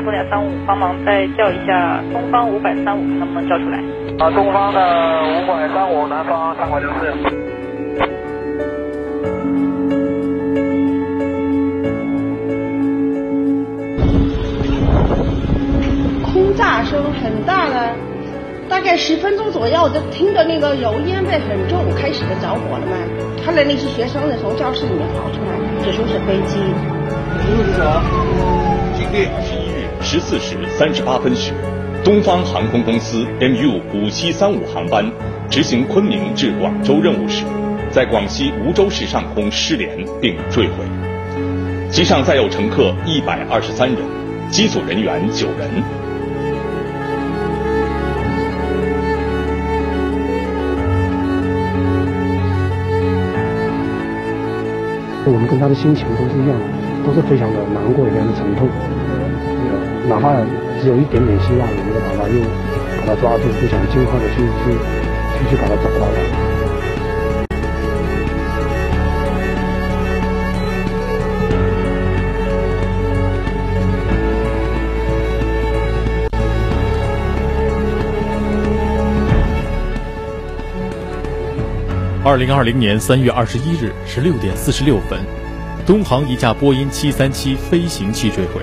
多点三五，帮忙再叫一下东方五百三五，能不能叫出来？啊，东方的五百三五，南方三百六四。轰炸声很大的，大概十分钟左右，就听着那个油烟味很重，开始的着火了嘛。看来那些学生呢从教室里面跑出来，就说是飞机。今天十一日十四时三十八分许，东方航空公司 MU 五七三五航班执行昆明至广州任务时，在广西梧州市上空失联并坠毁，机上载有乘客一百二十三人，机组人员九人。我们跟他的心情都是一样的，都是非常的难过，非常的沉痛。哪怕只有一点点希望，我们都把他又把他抓住，就想尽快的去去去去把他找到了。二零二零年三月二十一日十六点四十六分，东航一架波音七三七飞行器坠毁，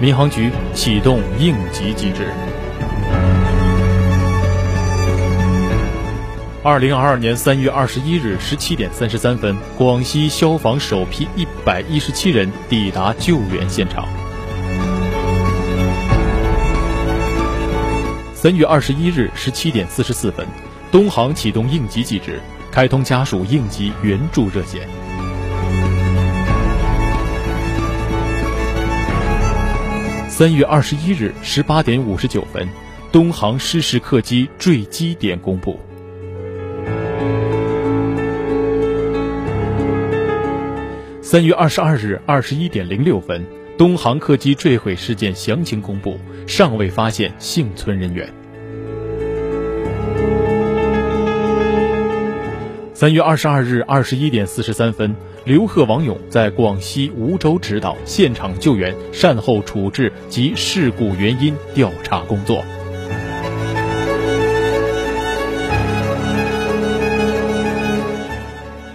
民航局启动应急机制。二零二二年三月二十一日十七点三十三分，广西消防首批一百一十七人抵达救援现场。三月二十一日十七点四十四分，东航启动应急机制。开通家属应急援助热线。三月二十一日十八点五十九分，东航失事客机坠机点公布。三月二十二日二十一点零六分，东航客机坠毁事件详情公布，尚未发现幸存人员。三月二十二日二十一点四十三分，刘贺、王勇在广西梧州指导现场救援、善后处置及事故原因调查工作。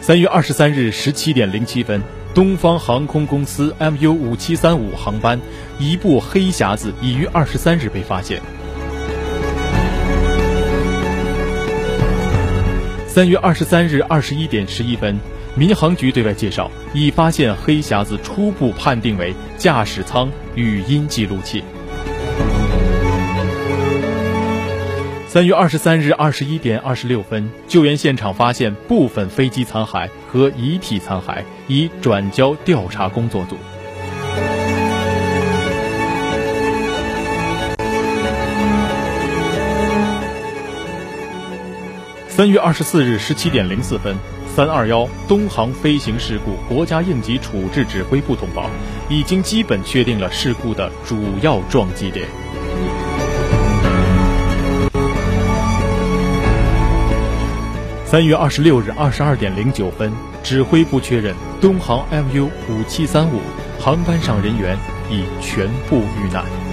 三月二十三日十七点零七分，东方航空公司 MU 五七三五航班一部黑匣子已于二十三日被发现。三月二十三日二十一点十一分，民航局对外介绍，已发现黑匣子，初步判定为驾驶舱语音记录器。三月二十三日二十一点二十六分，救援现场发现部分飞机残骸和遗体残骸，已转交调查工作组。三月二十四日十七点零四分，三二幺东航飞行事故国家应急处置指挥部通报，已经基本确定了事故的主要撞击点。三月二十六日二十二点零九分，指挥部确认东航 MU 五七三五航班上人员已全部遇难。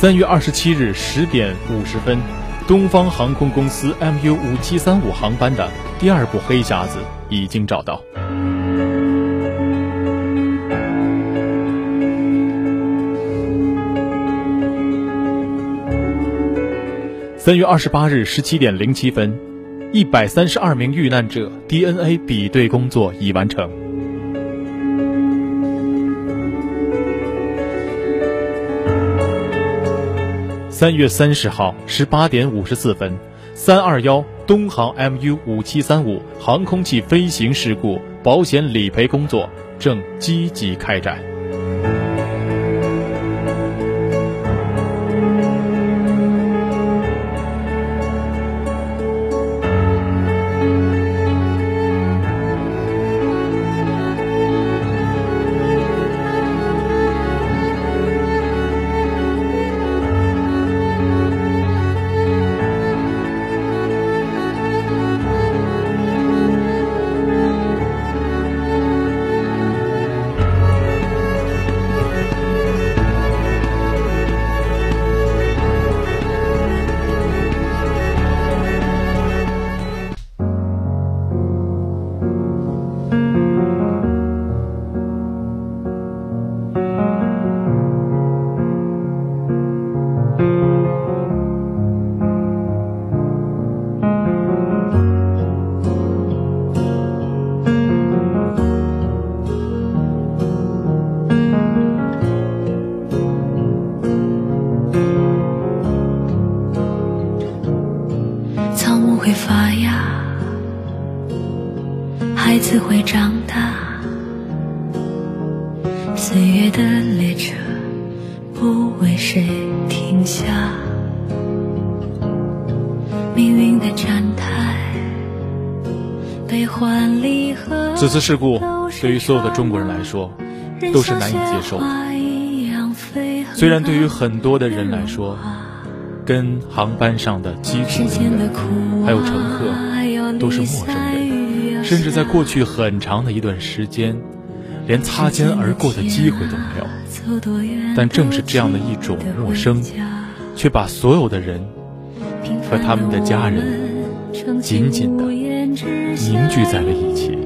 三月二十七日十点五十分，东方航空公司 MU 五七三五航班的第二部黑匣子已经找到。三月二十八日十七点零七分，一百三十二名遇难者 DNA 比对工作已完成。三月三十号十八点五十四分，三二幺东航 MU 五七三五航空器飞行事故保险理赔工作正积极开展。会发芽，孩子会长大，岁月的列车不为谁停下，命运的站台，悲欢离合。此次事故对于所有的中国人来说都是难以接受的。虽然对于很多的人来说，跟航班上的机组人员还有乘客都是陌生人，甚至在过去很长的一段时间，连擦肩而过的机会都没有。但正是这样的一种陌生，却把所有的人和他们的家人紧紧的凝聚在了一起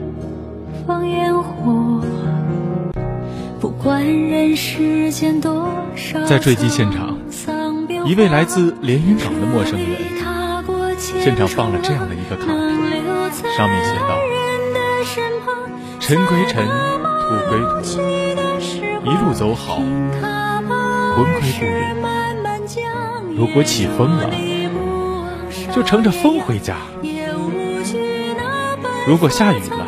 不管人世间多少。在坠机现场。一位来自连云港的陌生人，现场放了这样的一个卡片，上面写道：“尘归尘，土归土，一路走好，魂归故里。如果起风了，就乘着风回家；如果下雨了，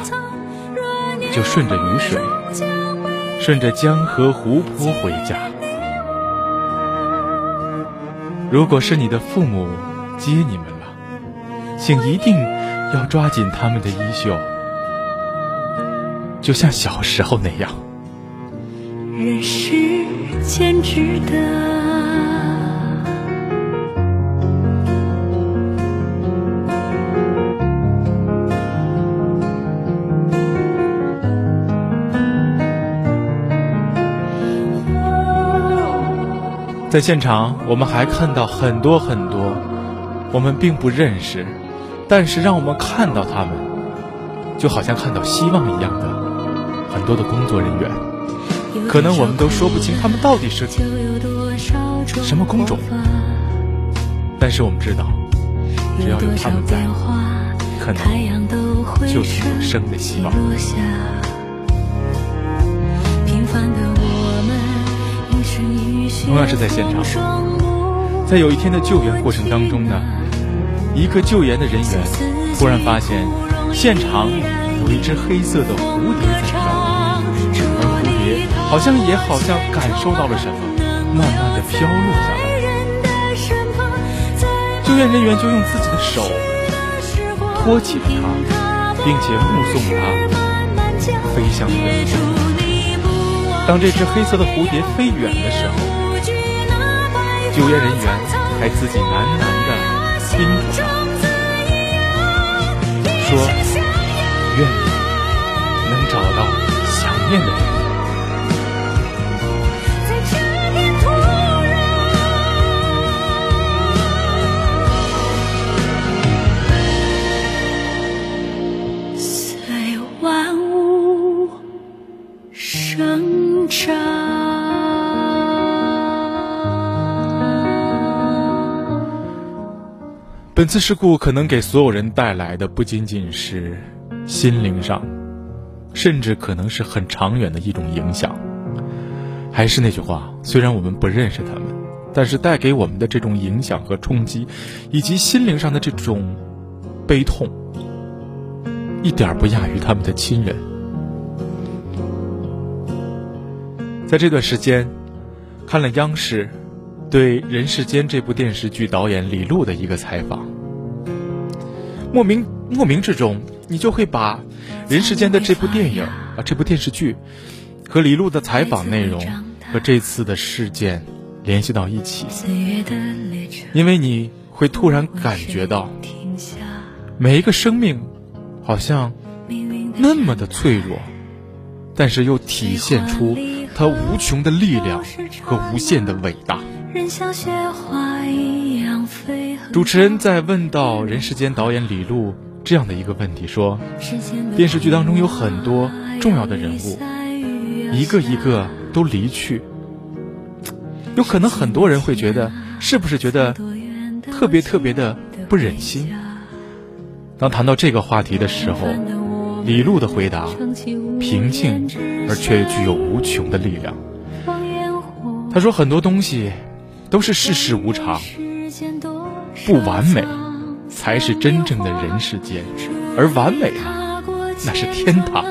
就顺着雨水，顺着江河湖泊回家。”如果是你的父母接你们了，请一定要抓紧他们的衣袖，就像小时候那样。人世间值得。在现场，我们还看到很多很多我们并不认识，但是让我们看到他们，就好像看到希望一样的很多的工作人员。可能我们都说不清他们到底是什么工种，但是我们知道，只要有他们在，可能就是有生的希望。同样是在现场，在有一天的救援过程当中呢，一个救援的人员突然发现现场有一只黑色的蝴蝶在飘，而蝴蝶好像也好像感受到了什么，慢慢的飘落下来。救援人员就用自己的手托起了它，并且目送它飞向远方。当这只黑色的蝴蝶飞远的时候。救援人员还自己喃喃地叮嘱道：“说，愿你能找到想念的人。”生长本次事故可能给所有人带来的不仅仅是心灵上，甚至可能是很长远的一种影响。还是那句话，虽然我们不认识他们，但是带给我们的这种影响和冲击，以及心灵上的这种悲痛，一点不亚于他们的亲人。在这段时间，看了央视。对《人世间》这部电视剧导演李路的一个采访，莫名莫名之中，你就会把《人世间》的这部电影啊，这部电视剧和李路的采访内容和这次的事件联系到一起，因为你会突然感觉到，每一个生命好像那么的脆弱，但是又体现出它无穷的力量和无限的伟大。主持人在问到《人世间》导演李路这样的一个问题，说：“电视剧当中有很多重要的人物，一个一个都离去，有可能很多人会觉得，是不是觉得特别特别的不忍心？”当谈到这个话题的时候，李路的回答平静而却具有无穷的力量。他说：“很多东西。”都是世事无常，不完美才是真正的人世间，而完美啊，那是天堂。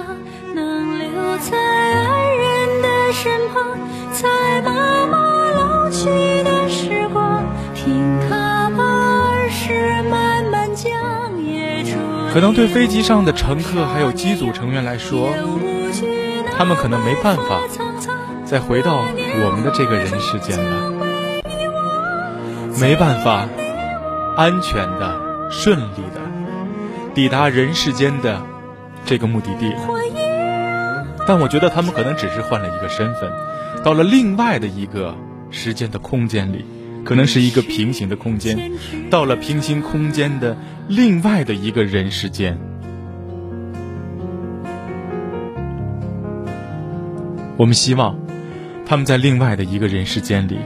时光，可能对飞机上的乘客还有机组成员来说，他们可能没办法再回到我们的这个人世间了，没办法安全的、顺利的抵达人世间的这个目的地了。但我觉得他们可能只是换了一个身份，到了另外的一个时间的空间里，可能是一个平行的空间，到了平行空间的另外的一个人世间。我们希望他们在另外的一个人世间里，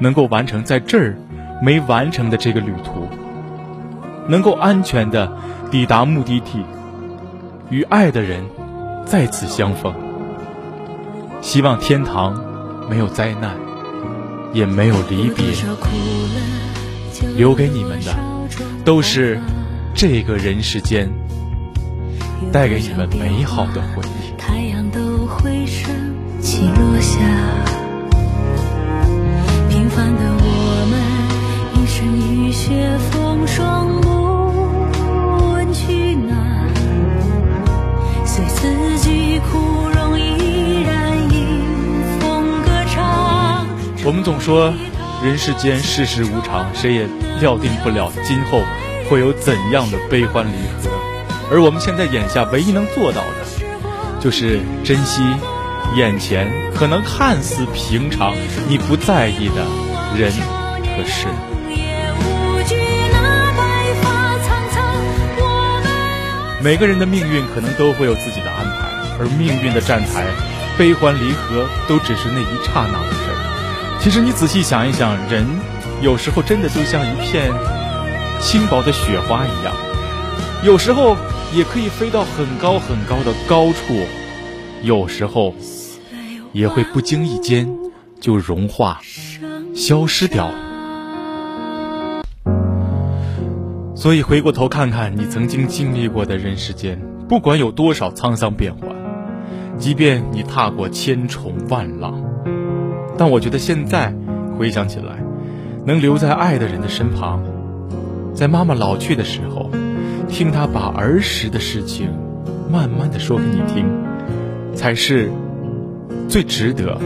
能够完成在这儿没完成的这个旅途，能够安全的抵达目的地，与爱的人再次相逢。希望天堂没有灾难，也没有离别，留给你们的都是这个人世间带给你们美好的回忆。太阳都会升起落下，平凡的我们，一生雨雪风霜们总说人世间世事无常，谁也料定不了今后会有怎样的悲欢离合，而我们现在眼下唯一能做到的。就是珍惜眼前可能看似平常、你不在意的人和事。每个人的命运可能都会有自己的安排，而命运的站台，悲欢离合都只是那一刹那。其实你仔细想一想，人有时候真的就像一片轻薄的雪花一样，有时候。也可以飞到很高很高的高处，有时候也会不经意间就融化、消失掉。所以回过头看看你曾经经历过的人世间，不管有多少沧桑变幻，即便你踏过千重万浪，但我觉得现在回想起来，能留在爱的人的身旁，在妈妈老去的时候。听她把儿时的事情慢慢的说给你听，才是最值得、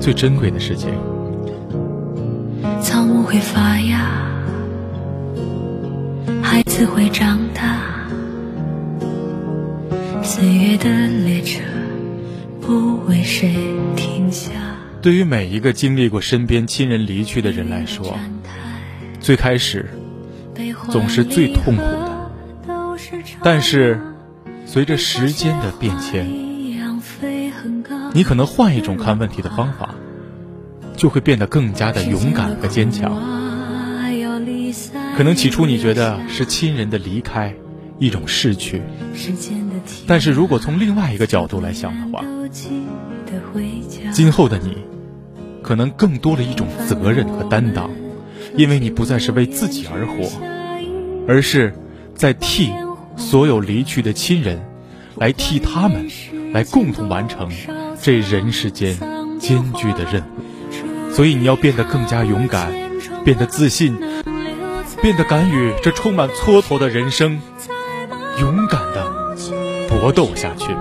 最珍贵的事情。草木会发芽，孩子会长大，岁月的列车不为谁停下。对于每一个经历过身边亲人离去的人来说，最开始总是最痛苦的。但是，随着时间的变迁，你可能换一种看问题的方法，就会变得更加的勇敢和坚强。可能起初你觉得是亲人的离开，一种逝去，但是如果从另外一个角度来想的话，今后的你，可能更多了一种责任和担当，因为你不再是为自己而活，而是在替。所有离去的亲人，来替他们，来共同完成这人世间艰巨的任务。所以你要变得更加勇敢，变得自信，变得敢于这充满蹉跎的人生，勇敢的搏斗下去。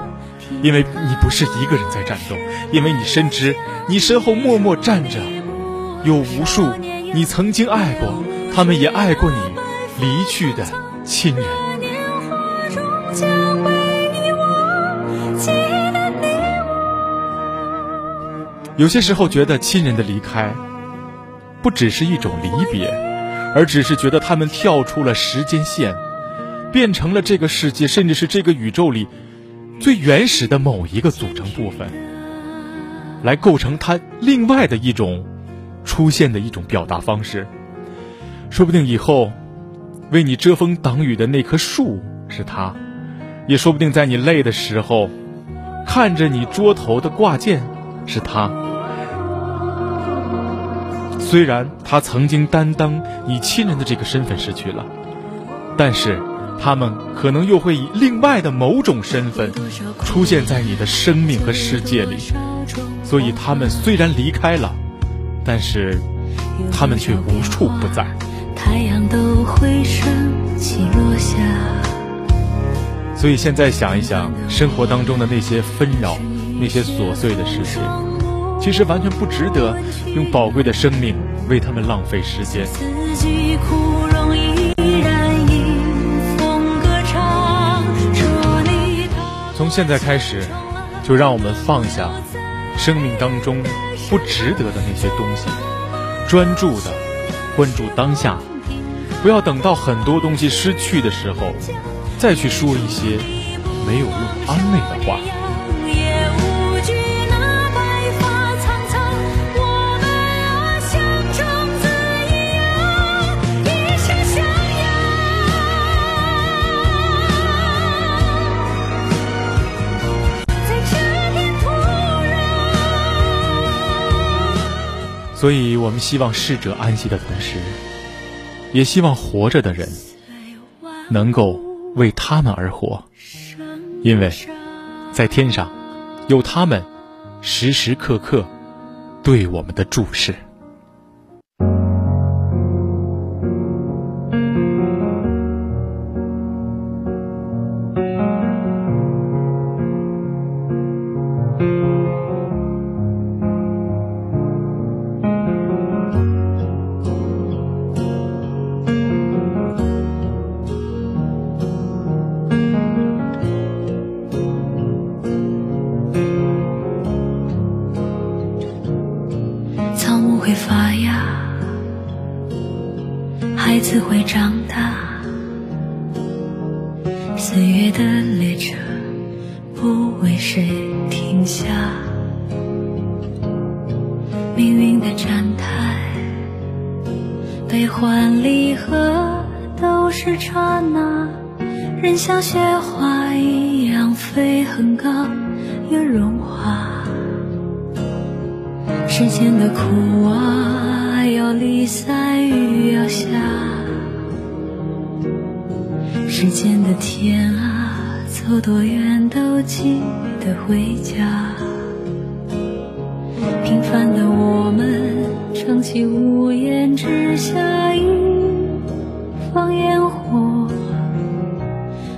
因为你不是一个人在战斗，因为你深知你身后默默站着有无数你曾经爱过，他们也爱过你离去的亲人。有些时候觉得亲人的离开，不只是一种离别，而只是觉得他们跳出了时间线，变成了这个世界，甚至是这个宇宙里最原始的某一个组成部分，来构成它另外的一种出现的一种表达方式。说不定以后为你遮风挡雨的那棵树是他，也说不定在你累的时候看着你桌头的挂件是他。虽然他曾经担当你亲人的这个身份失去了，但是他们可能又会以另外的某种身份出现在你的生命和世界里。所以他们虽然离开了，但是他们却无处不在。所以现在想一想，生活当中的那些纷扰、那些琐碎的事情，其实完全不值得用宝贵的生命为他们浪费时间。现在开始，就让我们放下生命当中不值得的那些东西，专注的关注当下，不要等到很多东西失去的时候，再去说一些没有用安慰的话。所以我们希望逝者安息的同时，也希望活着的人能够为他们而活，因为在天上有他们时时刻刻对我们的注视。为谁停下，命运的站台，悲欢离合都是刹那，人像雪花一样飞很高，又融化。世间的苦啊，要离散雨要下；世间的天啊，走多远都记得回家。平凡的我们撑起屋檐之下一方烟火。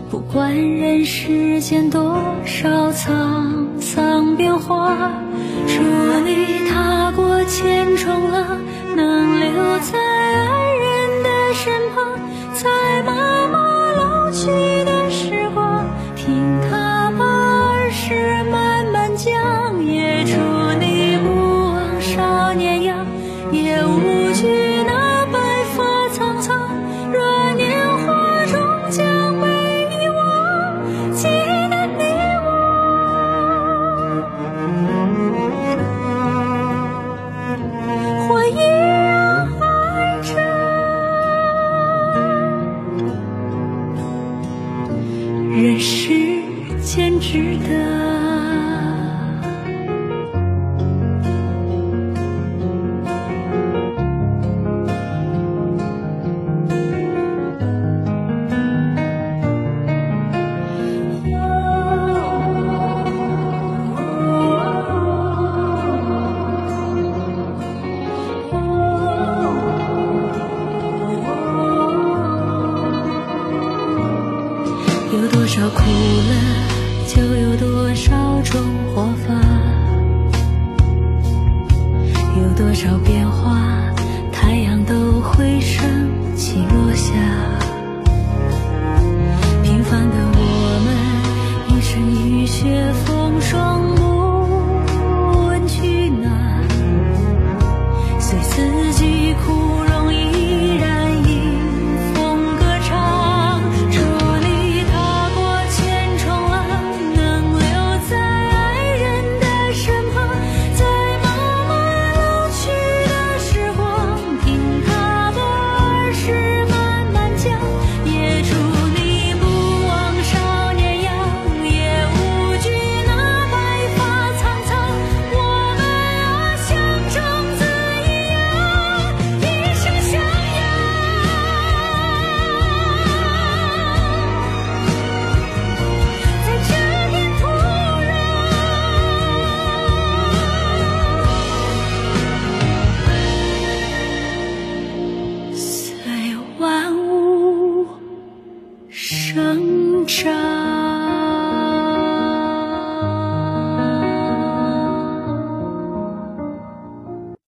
不管人世间多少沧桑变化祝你踏过千重浪能留在爱人的身旁在妈妈老去多少变化